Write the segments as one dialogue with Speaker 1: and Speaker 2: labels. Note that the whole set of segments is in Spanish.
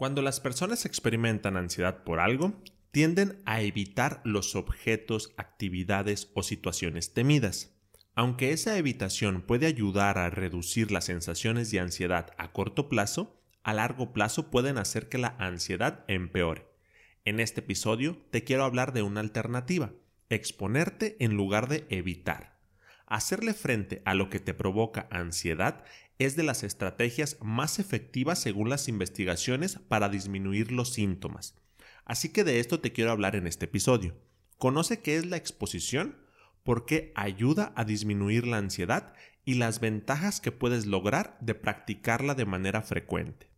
Speaker 1: Cuando las personas experimentan ansiedad por algo, tienden a evitar los objetos, actividades o situaciones temidas. Aunque esa evitación puede ayudar a reducir las sensaciones de ansiedad a corto plazo, a largo plazo pueden hacer que la ansiedad empeore. En este episodio te quiero hablar de una alternativa, exponerte en lugar de evitar. Hacerle frente a lo que te provoca ansiedad es de las estrategias más efectivas según las investigaciones para disminuir los síntomas. Así que de esto te quiero hablar en este episodio. Conoce qué es la exposición, por qué ayuda a disminuir la ansiedad y las ventajas que puedes lograr de practicarla de manera frecuente.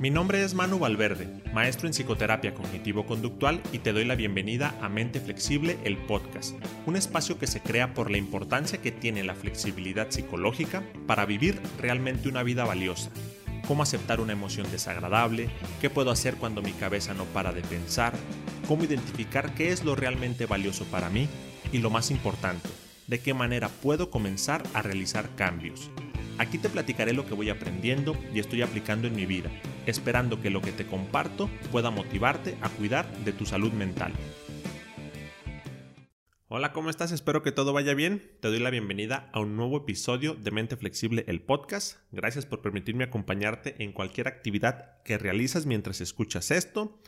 Speaker 1: Mi nombre es Manu Valverde, maestro en psicoterapia cognitivo-conductual y te doy la bienvenida a Mente Flexible, el podcast, un espacio que se crea por la importancia que tiene la flexibilidad psicológica para vivir realmente una vida valiosa. Cómo aceptar una emoción desagradable, qué puedo hacer cuando mi cabeza no para de pensar, cómo identificar qué es lo realmente valioso para mí y lo más importante, de qué manera puedo comenzar a realizar cambios. Aquí te platicaré lo que voy aprendiendo y estoy aplicando en mi vida esperando que lo que te comparto pueda motivarte a cuidar de tu salud mental. Hola, ¿cómo estás? Espero que todo vaya bien. Te doy la bienvenida a un nuevo episodio de Mente Flexible, el podcast. Gracias por permitirme acompañarte en cualquier actividad que realizas mientras escuchas esto.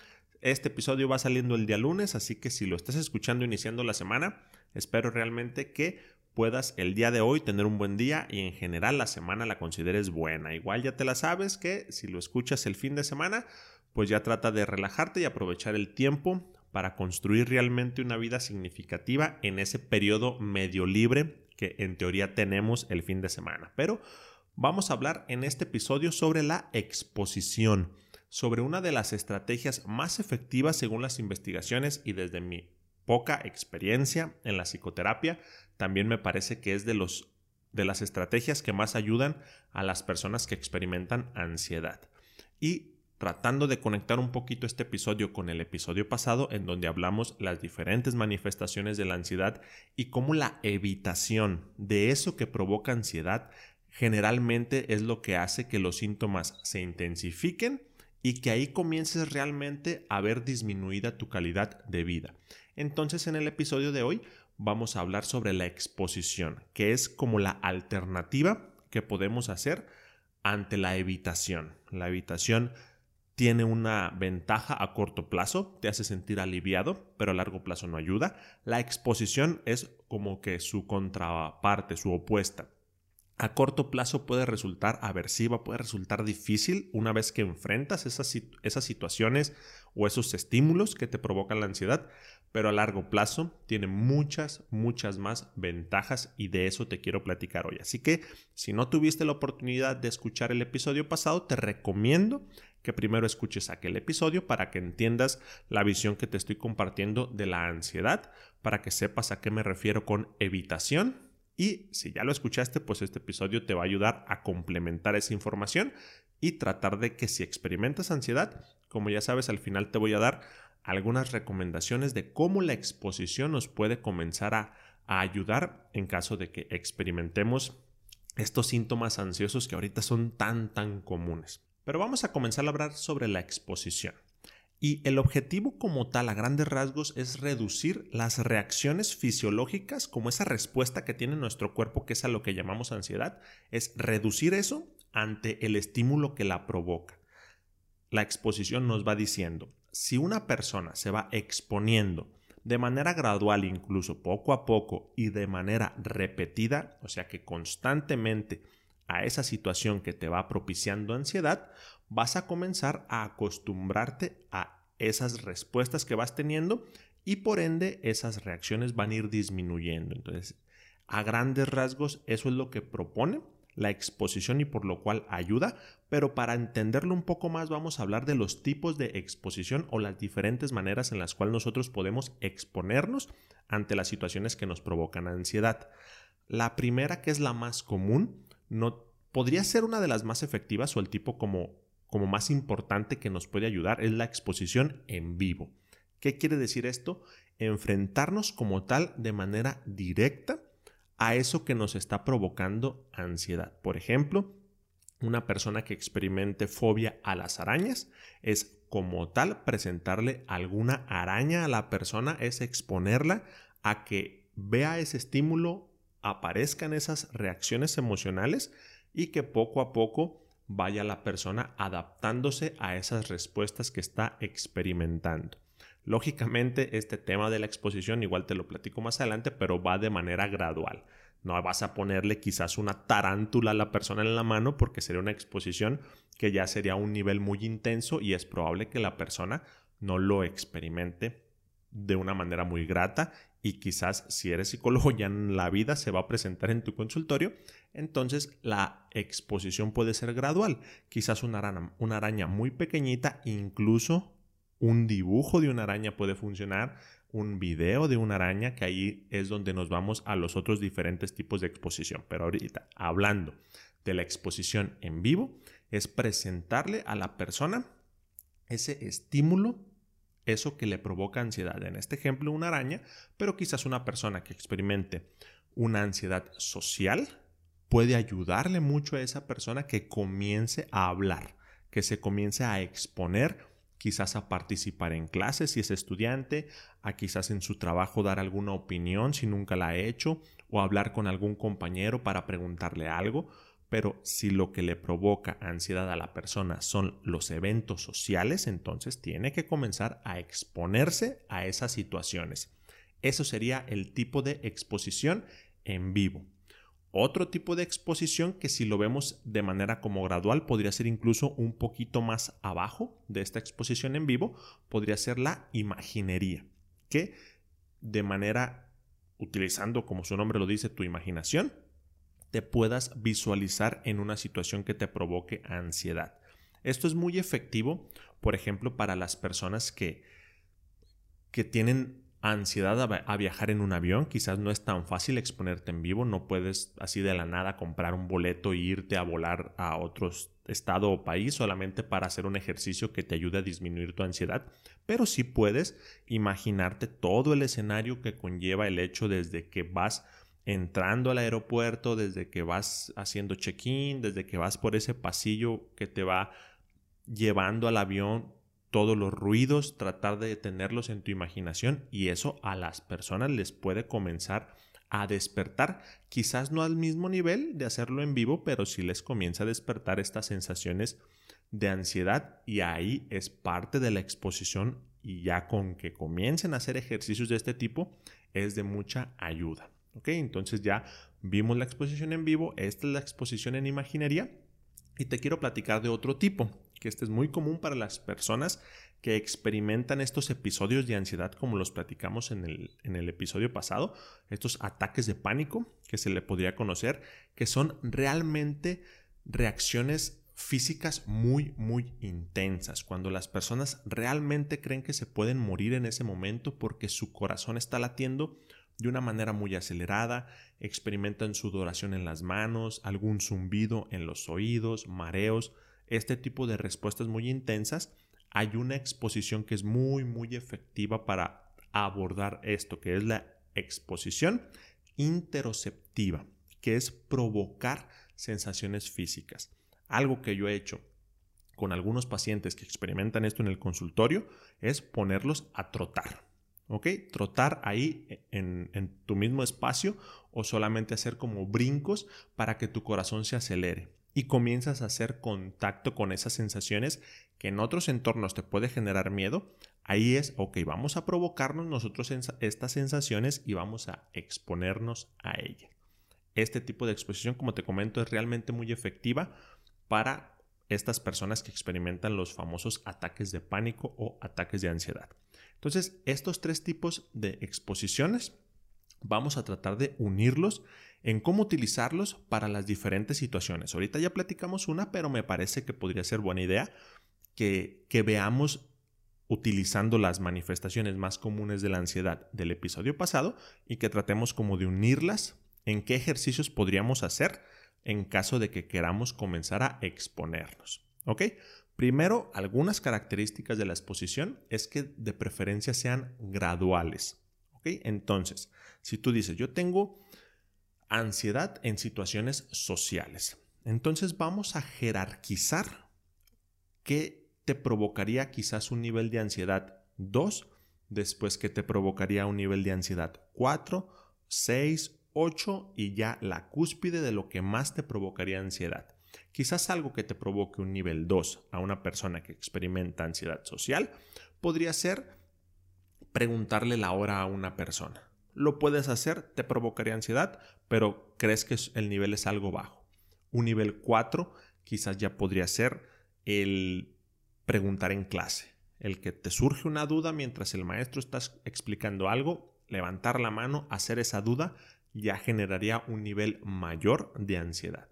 Speaker 1: Este episodio va saliendo el día lunes, así que si lo estás escuchando iniciando la semana, espero realmente que puedas el día de hoy tener un buen día y en general la semana la consideres buena. Igual ya te la sabes que si lo escuchas el fin de semana, pues ya trata de relajarte y aprovechar el tiempo para construir realmente una vida significativa en ese periodo medio libre que en teoría tenemos el fin de semana. Pero vamos a hablar en este episodio sobre la exposición, sobre una de las estrategias más efectivas según las investigaciones y desde mi poca experiencia en la psicoterapia también me parece que es de los de las estrategias que más ayudan a las personas que experimentan ansiedad. Y tratando de conectar un poquito este episodio con el episodio pasado en donde hablamos las diferentes manifestaciones de la ansiedad y cómo la evitación de eso que provoca ansiedad generalmente es lo que hace que los síntomas se intensifiquen y que ahí comiences realmente a ver disminuida tu calidad de vida. Entonces en el episodio de hoy vamos a hablar sobre la exposición, que es como la alternativa que podemos hacer ante la evitación. La evitación tiene una ventaja a corto plazo, te hace sentir aliviado, pero a largo plazo no ayuda. La exposición es como que su contraparte, su opuesta. A corto plazo puede resultar aversiva, puede resultar difícil una vez que enfrentas esas, esas situaciones o esos estímulos que te provocan la ansiedad, pero a largo plazo tiene muchas, muchas más ventajas y de eso te quiero platicar hoy. Así que si no tuviste la oportunidad de escuchar el episodio pasado, te recomiendo que primero escuches aquel episodio para que entiendas la visión que te estoy compartiendo de la ansiedad, para que sepas a qué me refiero con evitación. Y si ya lo escuchaste, pues este episodio te va a ayudar a complementar esa información y tratar de que si experimentas ansiedad, como ya sabes, al final te voy a dar algunas recomendaciones de cómo la exposición nos puede comenzar a, ayudar en caso de que experimentemos estos síntomas ansiosos que ahorita son tan tan comunes. Pero vamos a comenzar a hablar sobre la exposición. Y el objetivo como tal a grandes rasgos es reducir las reacciones fisiológicas como esa respuesta que tiene nuestro cuerpo que es a lo que llamamos ansiedad, es reducir eso ante el estímulo que la provoca. La exposición nos va diciendo, si una persona se va exponiendo de manera gradual, incluso poco a poco y de manera repetida, o sea que constantemente a esa situación que te va propiciando ansiedad, vas a comenzar a acostumbrarte a esas respuestas que vas teniendo y por ende esas reacciones van a ir disminuyendo. Entonces, a grandes rasgos, eso es lo que propone la exposición y por lo cual ayuda, pero para entenderlo un poco más vamos a hablar de los tipos de exposición o las diferentes maneras en las cuales nosotros podemos exponernos ante las situaciones que nos provocan ansiedad. La primera, que es la más común, no podría ser una de las más efectivas o el tipo como, como más importante que nos puede ayudar, es la exposición en vivo. ¿Qué quiere decir esto? Enfrentarnos como tal de manera directa a eso que nos está provocando ansiedad. Por ejemplo, una persona que experimente fobia a las arañas es como tal presentarle alguna araña a la persona, es exponerla a que vea ese estímulo, aparezcan esas reacciones emocionales y que poco a poco vaya la persona adaptándose a esas respuestas que está experimentando. Lógicamente, este tema de la exposición, igual te lo platico más adelante, pero va de manera gradual. No vas a ponerle quizás una tarántula a la persona en la mano porque sería una exposición que ya sería un nivel muy intenso y es probable que la persona no lo experimente de una manera muy grata y quizás si eres psicólogo ya en la vida se va a presentar en tu consultorio, entonces la exposición puede ser gradual. Quizás una araña, una araña muy pequeñita, incluso un dibujo de una araña puede funcionar, un video de una araña, que ahí es donde nos vamos a los otros diferentes tipos de exposición. Pero ahorita, hablando de la exposición en vivo, es presentarle a la persona ese estímulo, eso que le provoca ansiedad. En este ejemplo, una araña, pero quizás una persona que experimente una ansiedad social puede ayudarle mucho a esa persona que comience a hablar, que se comience a exponer quizás a participar en clases si es estudiante, a quizás en su trabajo dar alguna opinión si nunca la ha hecho, o hablar con algún compañero para preguntarle algo, pero si lo que le provoca ansiedad a la persona son los eventos sociales, entonces tiene que comenzar a exponerse a esas situaciones. Eso sería el tipo de exposición en vivo. Otro tipo de exposición que si lo vemos de manera como gradual podría ser incluso un poquito más abajo de esta exposición en vivo, podría ser la imaginería, que de manera utilizando como su nombre lo dice tu imaginación, te puedas visualizar en una situación que te provoque ansiedad. Esto es muy efectivo, por ejemplo, para las personas que, que tienen ansiedad a, viajar en un avión, quizás no es tan fácil exponerte en vivo, no puedes así de la nada comprar un boleto e irte a volar a otro estado o país solamente para hacer un ejercicio que te ayude a disminuir tu ansiedad, pero sí puedes imaginarte todo el escenario que conlleva el hecho desde que vas entrando al aeropuerto, desde que vas haciendo check-in, desde que vas por ese pasillo que te va llevando al avión todos los ruidos, tratar de detenerlos en tu imaginación y eso a las personas les puede comenzar a despertar, quizás no al mismo nivel de hacerlo en vivo, pero sí les comienza a despertar estas sensaciones de ansiedad y ahí es parte de la exposición y ya con que comiencen a hacer ejercicios de este tipo es de mucha ayuda. ¿Ok? Entonces ya vimos la exposición en vivo, esta es la exposición en imaginería y te quiero platicar de otro tipo que este es muy común para las personas que experimentan estos episodios de ansiedad como los platicamos en el, en el episodio pasado, estos ataques de pánico que se le podría conocer, que son realmente reacciones físicas muy, muy intensas, cuando las personas realmente creen que se pueden morir en ese momento porque su corazón está latiendo de una manera muy acelerada, experimentan sudoración en las manos, algún zumbido en los oídos, mareos, este tipo de respuestas muy intensas, hay una exposición que es muy, muy efectiva para abordar esto, que es la exposición interoceptiva, que es provocar sensaciones físicas. Algo que yo he hecho con algunos pacientes que experimentan esto en el consultorio es ponerlos a trotar. ¿Ok? Trotar ahí en, en tu mismo espacio o solamente hacer como brincos para que tu corazón se acelere y comienzas a hacer contacto con esas sensaciones que en otros entornos te puede generar miedo, ahí es, ok, vamos a provocarnos nosotros estas sensaciones y vamos a exponernos a ellas. Este tipo de exposición, como te comento, es realmente muy efectiva para estas personas que experimentan los famosos ataques de pánico o ataques de ansiedad. Entonces, estos tres tipos de exposiciones vamos a tratar de unirlos en cómo utilizarlos para las diferentes situaciones. Ahorita ya platicamos una, pero me parece que podría ser buena idea que, veamos utilizando las manifestaciones más comunes de la ansiedad del episodio pasado y que tratemos como de unirlas en qué ejercicios podríamos hacer en caso de que queramos comenzar a exponernos. ¿Ok? Primero, algunas características de la exposición es que de preferencia sean graduales. ¿Ok? Entonces, si tú dices, yo tengo ansiedad en situaciones sociales. Entonces vamos a jerarquizar qué te provocaría quizás un nivel de ansiedad 2, después que te provocaría un nivel de ansiedad 4, 6, 8 y ya la cúspide de lo que más te provocaría ansiedad. Quizás algo que te provoque un nivel 2 a una persona que experimenta ansiedad social podría ser preguntarle la hora a una persona. Lo puedes hacer, te provocaría ansiedad, pero crees que el nivel es algo bajo. Un nivel 4 quizás ya podría ser el preguntar en clase, el que te surge una duda mientras el maestro está explicando algo, levantar la mano, hacer esa duda, ya generaría un nivel mayor de ansiedad.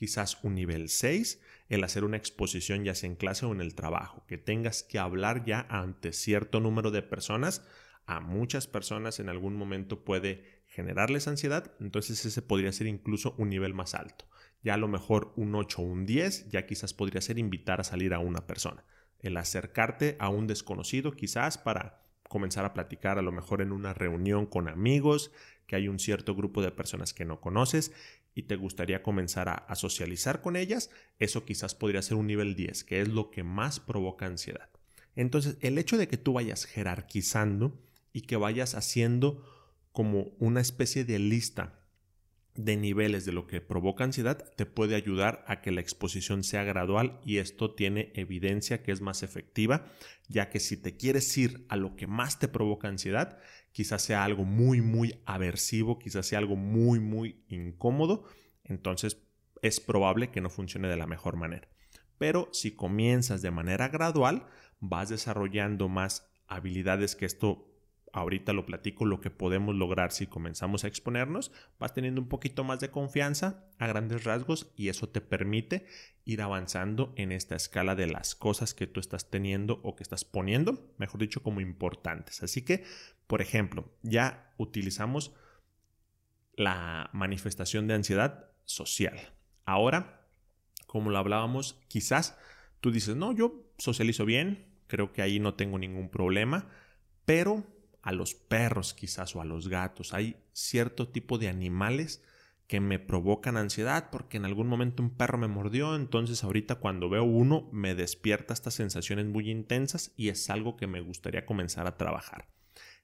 Speaker 1: Quizás un nivel 6, el hacer una exposición ya sea en clase o en el trabajo, que tengas que hablar ya ante cierto número de personas, a muchas personas en algún momento puede generarles ansiedad, entonces ese podría ser incluso un nivel más alto. Ya a lo mejor un 8 o un 10, ya quizás podría ser invitar a salir a una persona. El acercarte a un desconocido quizás para comenzar a platicar a lo mejor en una reunión con amigos, que hay un cierto grupo de personas que no conoces y te gustaría comenzar a, socializar con ellas, eso quizás podría ser un nivel 10, que es lo que más provoca ansiedad. Entonces, el hecho de que tú vayas jerarquizando y que vayas haciendo como una especie de lista de niveles de lo que provoca ansiedad te puede ayudar a que la exposición sea gradual y esto tiene evidencia que es más efectiva, ya que si te quieres ir a lo que más te provoca ansiedad, quizás sea algo muy muy aversivo, quizás sea algo muy muy incómodo, entonces es probable que no funcione de la mejor manera. Pero si comienzas de manera gradual, vas desarrollando más habilidades que esto ahorita lo platico, lo que podemos lograr si comenzamos a exponernos, vas teniendo un poquito más de confianza a grandes rasgos y eso te permite ir avanzando en esta escala de las cosas que tú estás teniendo o que estás poniendo, mejor dicho, como importantes. Así que, por ejemplo, ya utilizamos la manifestación de ansiedad social. Ahora, como lo hablábamos, quizás tú dices, no, yo socializo bien, creo que ahí no tengo ningún problema, pero a los perros quizás o a los gatos. Hay cierto tipo de animales que me provocan ansiedad porque en algún momento un perro me mordió, entonces ahorita cuando veo uno me despierta estas sensaciones muy intensas y es algo que me gustaría comenzar a trabajar.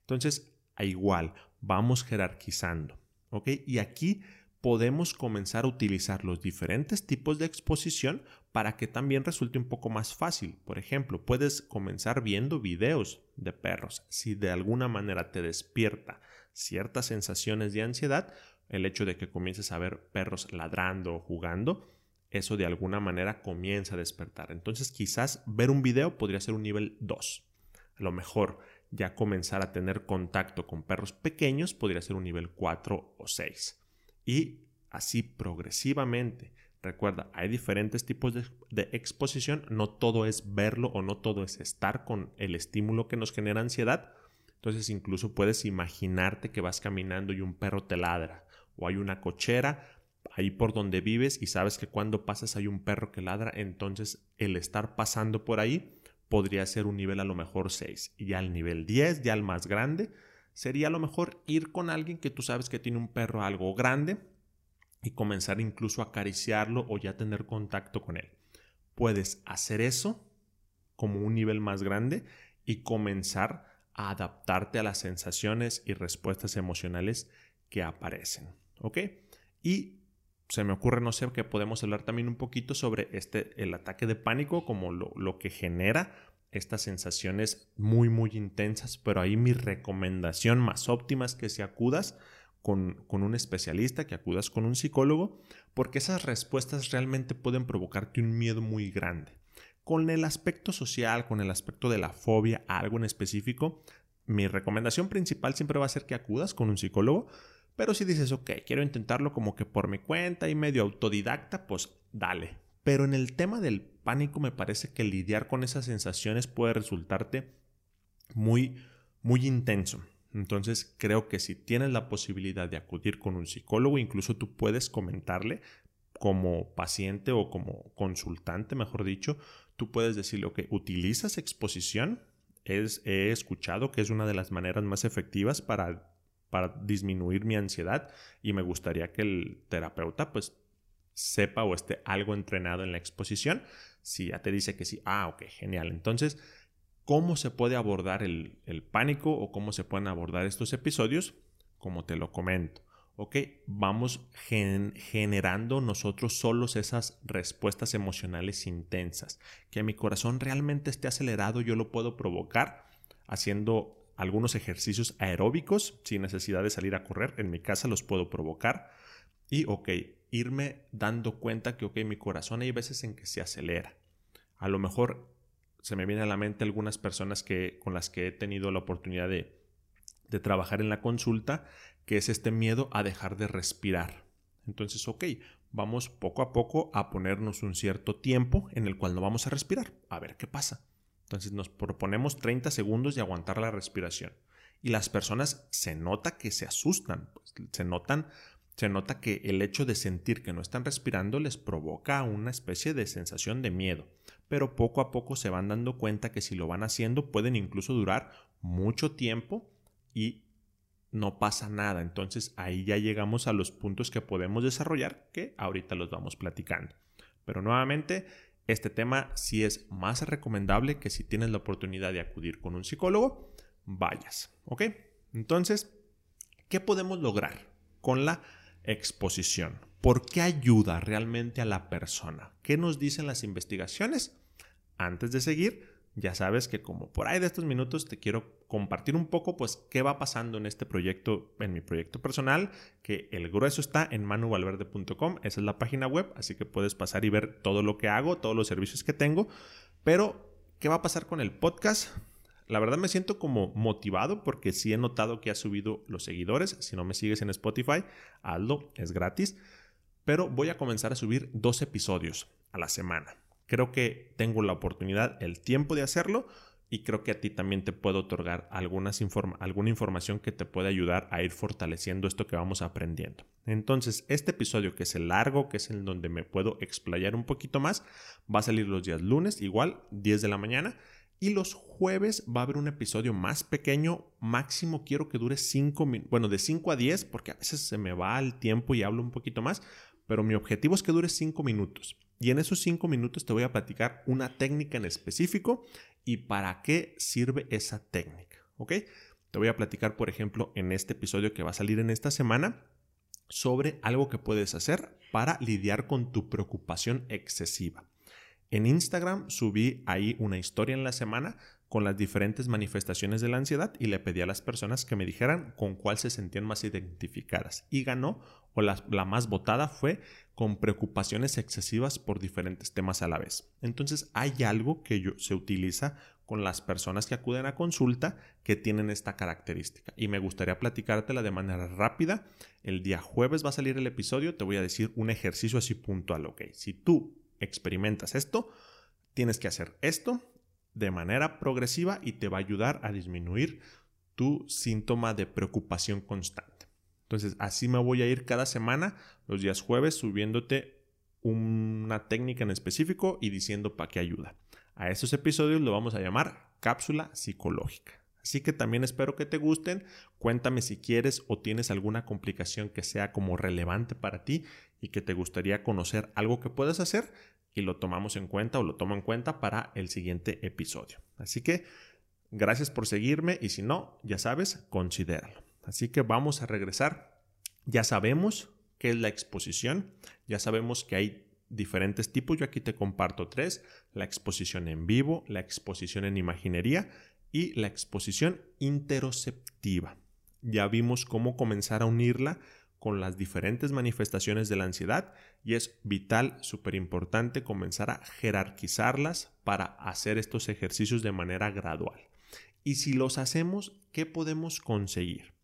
Speaker 1: Entonces, a igual, vamos jerarquizando, ¿ok? Y aquí podemos comenzar a utilizar los diferentes tipos de exposición para que también resulte un poco más fácil. Por ejemplo, puedes comenzar viendo videos de perros. Si de alguna manera te despierta ciertas sensaciones de ansiedad, el hecho de que comiences a ver perros ladrando o jugando, eso de alguna manera comienza a despertar. Entonces quizás ver un video podría ser un nivel 2. A lo mejor ya comenzar a tener contacto con perros pequeños podría ser un nivel 4 o 6 y así progresivamente. Recuerda, hay diferentes tipos de, exposición, no todo es verlo o no todo es estar con el estímulo que nos genera ansiedad. Entonces incluso puedes imaginarte que vas caminando y un perro te ladra o hay una cochera ahí por donde vives y sabes que cuando pasas hay un perro que ladra, entonces el estar pasando por ahí podría ser un nivel a lo mejor 6 y ya al nivel 10, ya el más grande, sería a lo mejor ir con alguien que tú sabes que tiene un perro algo grande y comenzar incluso a acariciarlo o ya tener contacto con él. Puedes hacer eso como un nivel más grande y comenzar a adaptarte a las sensaciones y respuestas emocionales que aparecen. ¿Ok? Y se me ocurre, no sé, que podemos hablar también un poquito sobre este, el ataque de pánico, como lo, lo que genera estas sensaciones muy, muy intensas, pero ahí mi recomendación más óptima es que si acudas con, con, un especialista, que acudas con un psicólogo, porque esas respuestas realmente pueden provocarte un miedo muy grande. Con el aspecto social, con el aspecto de la fobia algo en específico, mi recomendación principal siempre va a ser que acudas con un psicólogo, pero si dices, ok, quiero intentarlo como que por mi cuenta y medio autodidacta, pues dale. Pero en el tema del pánico me parece que lidiar con esas sensaciones puede resultarte muy, muy intenso. Entonces creo que si tienes la posibilidad de acudir con un psicólogo, incluso tú puedes comentarle como paciente o como consultante, mejor dicho, tú puedes decirle, ok, utilizas exposición, es, he escuchado que es una de las maneras más efectivas para, para disminuir mi ansiedad y me gustaría que el terapeuta pues sepa o esté algo entrenado en la exposición. Si ya te dice que sí, ah, ok, genial. Entonces, ¿cómo se puede abordar el, pánico o cómo se pueden abordar estos episodios? Como te lo comento. Ok, vamos generando nosotros solos esas respuestas emocionales intensas. Que mi corazón realmente esté acelerado, yo lo puedo provocar haciendo algunos ejercicios aeróbicos sin necesidad de salir a correr. En mi casa los puedo provocar. Y, ok, irme dando cuenta que, ok, mi corazón hay veces en que se acelera. A lo mejor se me viene a la mente algunas personas que, con las que he tenido la oportunidad de, de trabajar en la consulta, que es este miedo a dejar de respirar. Entonces, ok, vamos poco a poco a ponernos un cierto tiempo en el cual no vamos a respirar, a ver qué pasa. Entonces nos proponemos 30 segundos de aguantar la respiración. Y las personas se nota que se asustan, pues, se notan se nota que el hecho de sentir que no están respirando les provoca una especie de sensación de miedo, pero poco a poco se van dando cuenta que si lo van haciendo pueden incluso durar mucho tiempo y no pasa nada. Entonces ahí ya llegamos a los puntos que podemos desarrollar que ahorita los vamos platicando. Pero nuevamente, este tema sí es más recomendable que si tienes la oportunidad de acudir con un psicólogo, vayas. ¿Ok? Entonces, ¿qué podemos lograr con la exposición. ¿Por qué ayuda realmente a la persona? ¿Qué nos dicen las investigaciones? Antes de seguir, ya sabes que como por ahí de estos minutos te quiero compartir un poco pues qué va pasando en este proyecto, en mi proyecto personal, que el grueso está en manuvalverde.com, esa es la página web, así que puedes pasar y ver todo lo que hago, todos los servicios que tengo, pero ¿qué va a pasar con el podcast? La verdad me siento como motivado porque sí he notado que ha subido los seguidores. Si no me sigues en Spotify, hazlo, es gratis. Pero voy a comenzar a subir dos episodios a la semana. Creo que tengo la oportunidad, el tiempo de hacerlo y creo que a ti también te puedo otorgar alguna información que te puede ayudar a ir fortaleciendo esto que vamos aprendiendo. Entonces, este episodio que es el largo, que es el donde me puedo explayar un poquito más, va a salir los días lunes, igual, 10 de la mañana. Y los jueves va a haber un episodio más pequeño, máximo quiero que dure 5 minutos, bueno, de 5 a 10, porque a veces se me va el tiempo y hablo un poquito más, pero mi objetivo es que dure 5 minutos. Y en esos 5 minutos te voy a platicar una técnica en específico y para qué sirve esa técnica, ¿ok? Te voy a platicar, por ejemplo, en este episodio que va a salir en esta semana, sobre algo que puedes hacer para lidiar con tu preocupación excesiva. En Instagram subí ahí una historia en la semana con las diferentes manifestaciones de la ansiedad y le pedí a las personas que me dijeran con cuál se sentían más identificadas. Y ganó, o la, más votada fue con preocupaciones excesivas por diferentes temas a la vez. Entonces hay algo que se utiliza con las personas que acuden a consulta que tienen esta característica. Y me gustaría platicártela de manera rápida. El día jueves va a salir el episodio, te voy a decir un ejercicio así puntual, ok. Si tú experimentas esto, tienes que hacer esto de manera progresiva y te va a ayudar a disminuir tu síntoma de preocupación constante. Entonces, así me voy a ir cada semana, los días jueves, subiéndote una técnica en específico y diciendo para qué ayuda. A estos episodios lo vamos a llamar cápsula psicológica. Así que también espero que te gusten. Cuéntame si quieres o tienes alguna complicación que sea como relevante para ti y que te gustaría conocer algo que puedas hacer y lo tomamos en cuenta o lo tomo en cuenta para el siguiente episodio. Así que gracias por seguirme y si no, ya sabes, considéralo. Así que vamos a regresar. Ya sabemos qué es la exposición, ya sabemos que hay diferentes tipos. Yo aquí te comparto tres, la exposición en vivo, la exposición en imaginería y la exposición interoceptiva. Ya vimos cómo comenzar a unirla con las diferentes manifestaciones de la ansiedad y es vital, súper importante comenzar a jerarquizarlas para hacer estos ejercicios de manera gradual. Y si los hacemos, ¿qué podemos conseguir?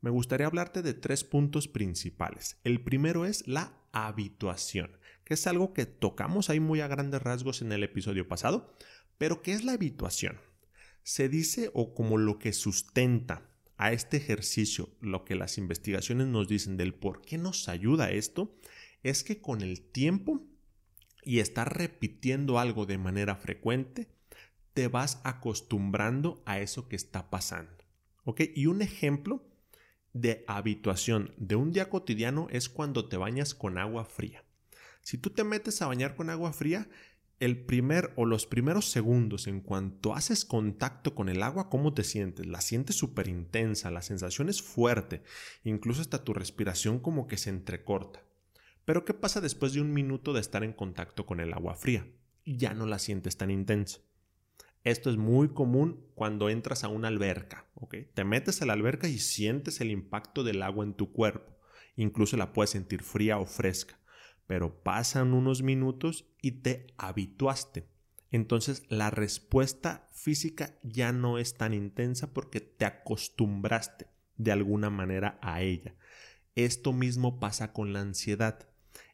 Speaker 1: Me gustaría hablarte de tres puntos principales. El primero es la habituación, que es algo que tocamos ahí muy a grandes rasgos en el episodio pasado, pero ¿qué es la habituación? Se dice o como lo que sustenta a este ejercicio, lo que las investigaciones nos dicen del por qué nos ayuda esto, es que con el tiempo y estar repitiendo algo de manera frecuente, te vas acostumbrando a eso que está pasando. ¿Ok? Y un ejemplo de habituación de un día cotidiano es cuando te bañas con agua fría. Si tú te metes a bañar con agua fría, el primer o los primeros segundos en cuanto haces contacto con el agua, ¿cómo te sientes? La sientes súper intensa, la sensación es fuerte, incluso hasta tu respiración como que se entrecorta. Pero ¿qué pasa después de un minuto de estar en contacto con el agua fría? Ya no la sientes tan intensa. Esto es muy común cuando entras a una alberca, ¿ok? Te metes a la alberca y sientes el impacto del agua en tu cuerpo. Incluso la puedes sentir fría o fresca. Pero pasan unos minutos y te habituaste. Entonces la respuesta física ya no es tan intensa porque te acostumbraste de alguna manera a ella. Esto mismo pasa con la ansiedad.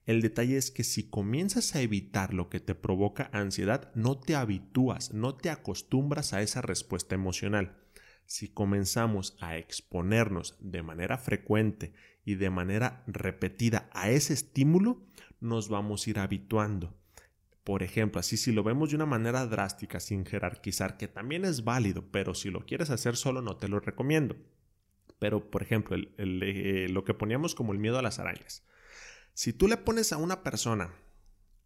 Speaker 1: El detalle es que si comienzas a evitar lo que te provoca ansiedad, no te habitúas, no te acostumbras a esa respuesta emocional. Si comenzamos a exponernos de manera frecuente y de manera repetida a ese estímulo, nos vamos a ir habituando. Por ejemplo, así si lo vemos de una manera drástica, sin jerarquizar, que también es válido, pero si lo quieres hacer solo no te lo recomiendo. Pero, por ejemplo, eh, lo que poníamos como el miedo a las arañas. Si tú le pones a una persona,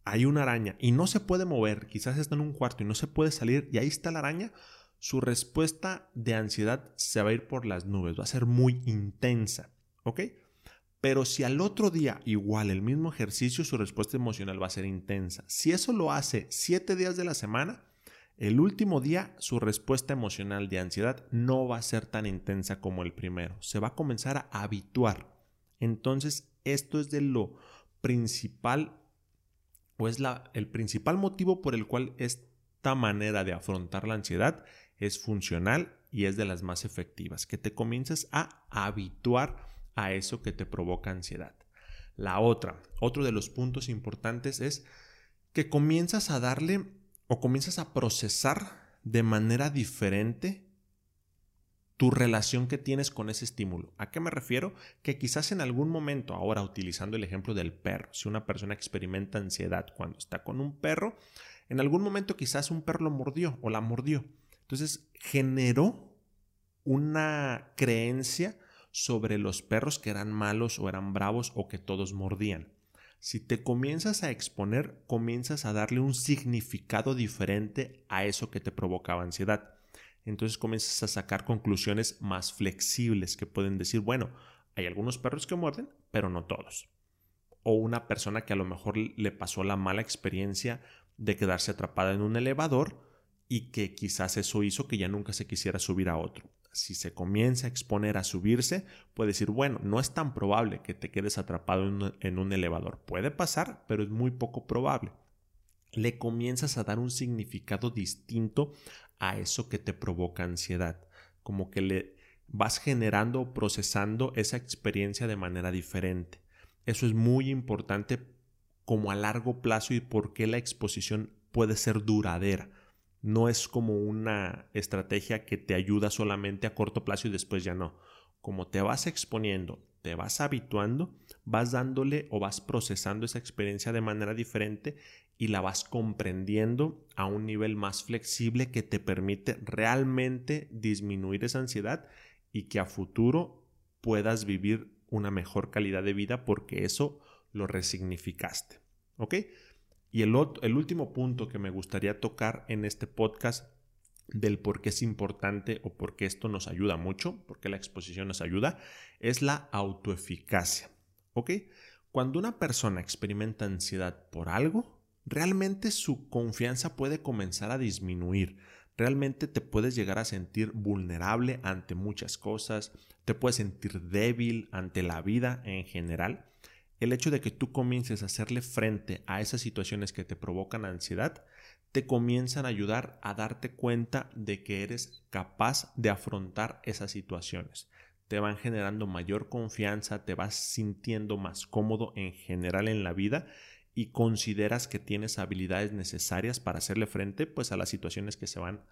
Speaker 1: hay una araña y no se puede mover, quizás está en un cuarto y no se puede salir y ahí está la araña, su respuesta de ansiedad se va a ir por las nubes, va a ser muy intensa, ¿ok? Pero si al otro día igual el mismo ejercicio, su respuesta emocional va a ser intensa. Si eso lo hace siete días de la semana, el último día su respuesta emocional de ansiedad no va a ser tan intensa como el primero. Se va a comenzar a habituar. Entonces esto es de lo principal o es la, el principal motivo por el cual esta manera de afrontar la ansiedad es funcional y es de las más efectivas, que te comiences a habituar a eso que te provoca ansiedad. La otra, otro de los puntos importantes es que comienzas a darle o comienzas a procesar de manera diferente tu relación que tienes con ese estímulo. ¿A qué me refiero? Que quizás en algún momento, ahora utilizando el ejemplo del perro, si una persona experimenta ansiedad cuando está con un perro, en algún momento quizás un perro lo mordió o la mordió. Entonces generó una creencia sobre los perros que eran malos o eran bravos o que todos mordían. Si te comienzas a exponer, comienzas a darle un significado diferente a eso que te provocaba ansiedad entonces comienzas a sacar conclusiones más flexibles que pueden decir, bueno, hay algunos perros que muerden, pero no todos. O una persona que a lo mejor le pasó la mala experiencia de quedarse atrapada en un elevador y que quizás eso hizo que ya nunca se quisiera subir a otro. Si se comienza a exponer a subirse, puede decir, bueno, no es tan probable que te quedes atrapado en un, elevador. Puede pasar, pero es muy poco probable le comienzas a dar un significado distinto a eso que te provoca ansiedad. Como que le vas generando o procesando esa experiencia de manera diferente. Eso es muy importante como a largo plazo y por qué la exposición puede ser duradera. No es como una estrategia que te ayuda solamente a corto plazo y después ya no. Como te vas exponiendo, te vas habituando, vas dándole o vas procesando esa experiencia de manera diferente y la vas comprendiendo a un nivel más flexible que te permite realmente disminuir esa ansiedad y que a futuro puedas vivir una mejor calidad de vida porque eso lo resignificaste. ¿Ok? Y el, último punto que me gustaría tocar en este podcast del por qué es importante o por qué esto nos ayuda mucho, por qué la exposición nos ayuda, es la autoeficacia. ¿Ok? Cuando una persona experimenta ansiedad por algo, realmente su confianza puede comenzar a disminuir. Realmente te puedes llegar a sentir vulnerable ante muchas cosas, te puedes sentir débil ante la vida en general. El hecho de que tú comiences a hacerle frente a esas situaciones que te provocan ansiedad, te comienzan a ayudar a darte cuenta de que eres capaz de afrontar esas situaciones. Te van generando mayor confianza, te vas sintiendo más cómodo en general en la vida y consideras que tienes habilidades necesarias para hacerle frente pues a las situaciones que se van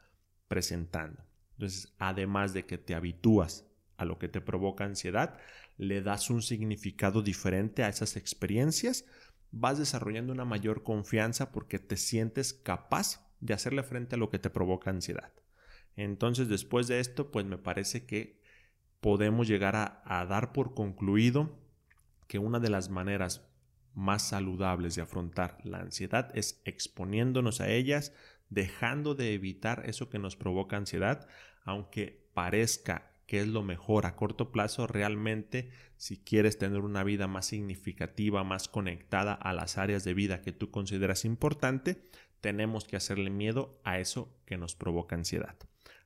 Speaker 1: presentando. Entonces, además de que te habitúas a lo que te provoca ansiedad, le das un significado diferente a esas experiencias, vas desarrollando una mayor confianza porque te sientes capaz de hacerle frente a lo que te provoca ansiedad. Entonces, después de esto, pues me parece que podemos llegar a, a dar por concluido que una de las maneras más saludables de afrontar la ansiedad es exponiéndonos a ellas, dejando de evitar eso que nos provoca ansiedad, aunque parezca que es lo mejor a corto plazo, realmente si quieres tener una vida más significativa, más conectada a las áreas de vida que tú consideras importante, tenemos que hacerle miedo a eso que nos provoca ansiedad.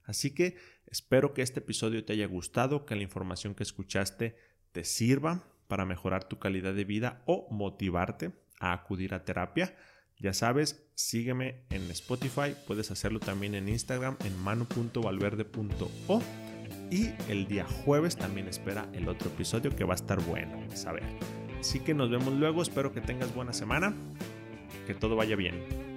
Speaker 1: Así que espero que este episodio te haya gustado, que la información que escuchaste te sirva para mejorar tu calidad de vida o motivarte a acudir a terapia. Ya sabes, sígueme en Spotify, puedes hacerlo también en Instagram en manu.valverde.o y el día jueves también espera el otro episodio que va a estar bueno, a ver. Así que nos vemos luego, espero que tengas buena semana, que todo vaya bien.